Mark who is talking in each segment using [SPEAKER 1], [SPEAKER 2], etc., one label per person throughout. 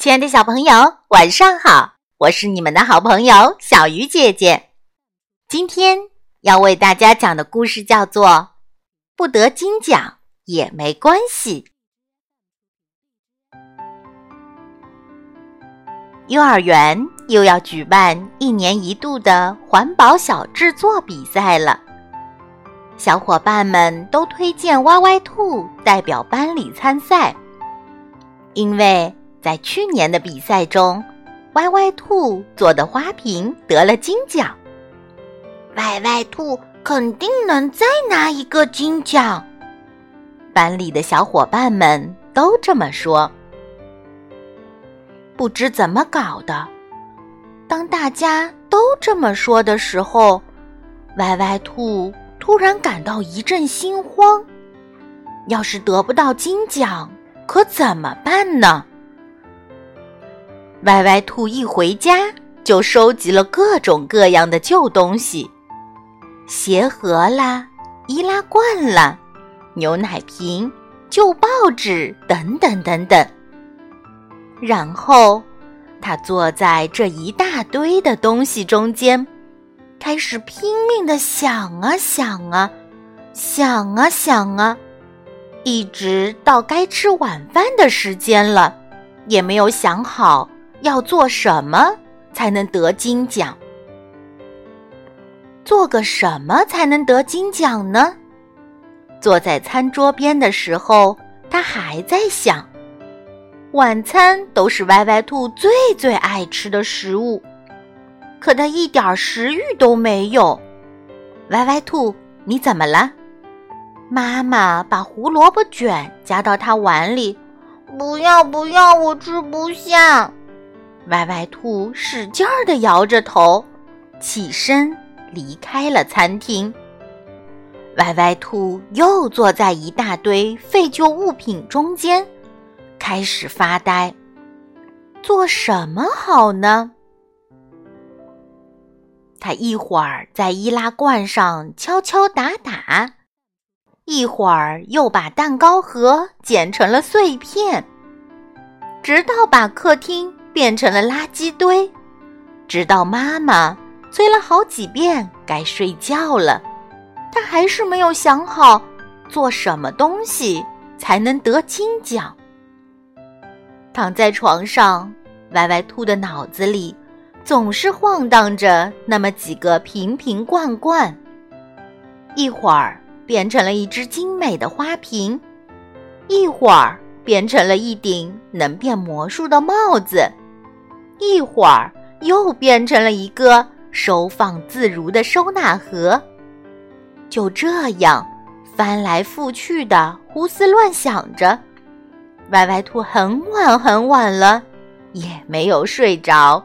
[SPEAKER 1] 亲爱的小朋友，晚上好！我是你们的好朋友小鱼姐姐。今天要为大家讲的故事叫做《不得金奖也没关系》。幼儿园又要举办一年一度的环保小制作比赛了，小伙伴们都推荐歪歪兔代表班里参赛，因为。在去年的比赛中，歪歪兔做的花瓶得了金奖。
[SPEAKER 2] 歪歪兔肯定能再拿一个金奖。
[SPEAKER 1] 班里的小伙伴们都这么说。不知怎么搞的，当大家都这么说的时候，歪歪兔突然感到一阵心慌。要是得不到金奖，可怎么办呢？歪歪兔一回家就收集了各种各样的旧东西，鞋盒啦、易拉罐啦、牛奶瓶、旧报纸等等等等。然后，他坐在这一大堆的东西中间，开始拼命的想啊想啊，想啊想啊，一直到该吃晚饭的时间了，也没有想好。要做什么才能得金奖？做个什么才能得金奖呢？坐在餐桌边的时候，他还在想：晚餐都是歪歪兔最最爱吃的食物，可他一点食欲都没有。歪歪兔，你怎么了？妈妈把胡萝卜卷夹到他碗里，
[SPEAKER 2] 不要不要，我吃不下。
[SPEAKER 1] 歪歪兔使劲儿地摇着头，起身离开了餐厅。歪歪兔又坐在一大堆废旧物品中间，开始发呆。做什么好呢？他一会儿在易拉罐上敲敲打打，一会儿又把蛋糕盒剪成了碎片，直到把客厅。变成了垃圾堆，直到妈妈催了好几遍该睡觉了，他还是没有想好做什么东西才能得金奖。躺在床上，歪歪兔的脑子里总是晃荡着那么几个瓶瓶罐罐，一会儿变成了一只精美的花瓶，一会儿变成了一顶能变魔术的帽子。一会儿又变成了一个收放自如的收纳盒，就这样翻来覆去的胡思乱想着。歪歪兔很晚很晚了，也没有睡着。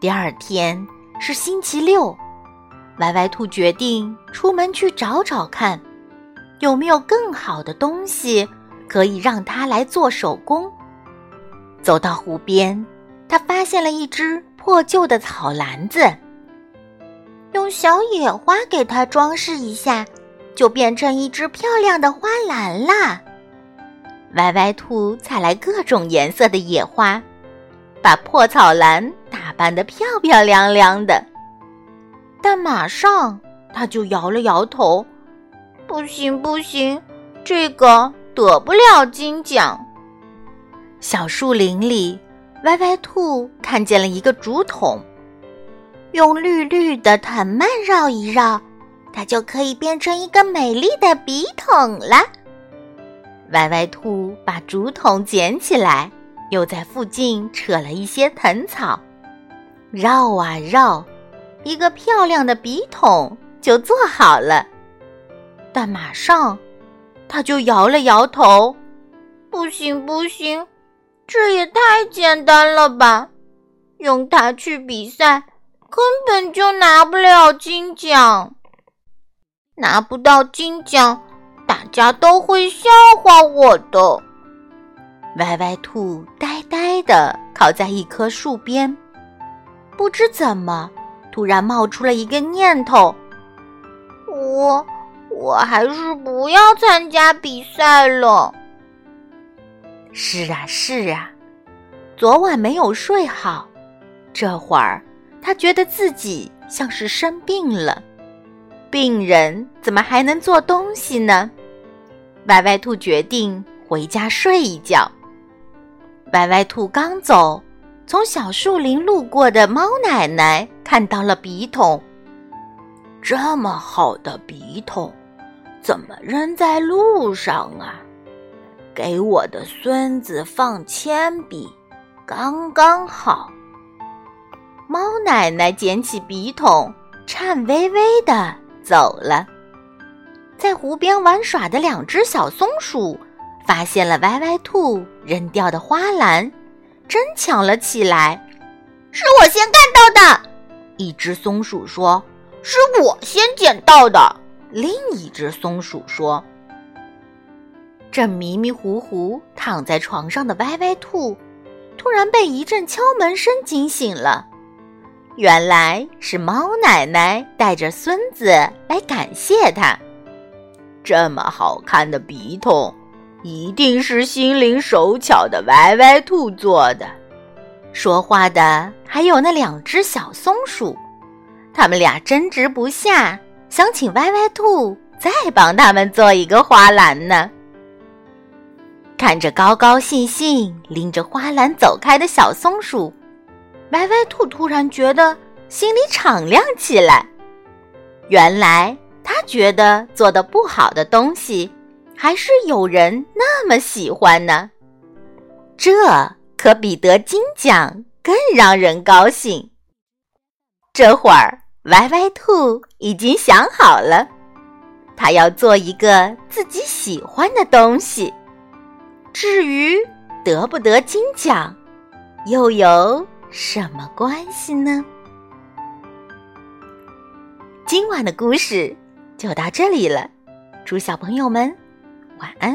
[SPEAKER 1] 第二天是星期六，歪歪兔决定出门去找找看，有没有更好的东西可以让他来做手工。走到湖边，他发现了一只破旧的草篮子。
[SPEAKER 2] 用小野花给它装饰一下，就变成一只漂亮的花篮啦。
[SPEAKER 1] 歪歪兔采来各种颜色的野花，把破草篮打扮得漂漂亮亮的。但马上他就摇了摇头：“
[SPEAKER 2] 不行，不行，这个得不了金奖。”
[SPEAKER 1] 小树林里，歪歪兔看见了一个竹筒，
[SPEAKER 2] 用绿绿的藤蔓绕一绕，它就可以变成一个美丽的笔筒了。
[SPEAKER 1] 歪歪兔把竹筒捡起来，又在附近扯了一些藤草，绕啊绕，一个漂亮的笔筒就做好了。但马上，他就摇了摇头：“
[SPEAKER 2] 不行，不行。”这也太简单了吧！用它去比赛，根本就拿不了金奖。拿不到金奖，大家都会笑话我的。
[SPEAKER 1] 歪歪兔呆呆的靠在一棵树边，不知怎么，突然冒出了一个念头：
[SPEAKER 2] 我，我还是不要参加比赛了。
[SPEAKER 1] 是啊，是啊，昨晚没有睡好，这会儿他觉得自己像是生病了。病人怎么还能做东西呢？歪歪兔决定回家睡一觉。歪歪兔刚走，从小树林路过的猫奶奶看到了笔筒。这么好的笔筒，怎么扔在路上啊？给我的孙子放铅笔，刚刚好。猫奶奶捡起笔筒，颤巍巍的走了。在湖边玩耍的两只小松鼠，发现了歪歪兔扔掉的花篮，争抢了起来。
[SPEAKER 2] 是我先看到的，
[SPEAKER 1] 一只松鼠说。
[SPEAKER 2] 是我先捡到的，
[SPEAKER 1] 另一只松鼠说。正迷迷糊糊躺在床上的歪歪兔，突然被一阵敲门声惊醒了。原来是猫奶奶带着孙子来感谢他。这么好看的笔筒，一定是心灵手巧的歪歪兔做的。说话的还有那两只小松鼠，他们俩争执不下，想请歪歪兔再帮他们做一个花篮呢。看着高高兴兴拎着花篮走开的小松鼠，歪歪兔突然觉得心里敞亮起来。原来他觉得做的不好的东西，还是有人那么喜欢呢。这可比得金奖更让人高兴。这会儿，歪歪兔已经想好了，他要做一个自己喜欢的东西。至于得不得金奖，又有什么关系呢？今晚的故事就到这里了，祝小朋友们晚安。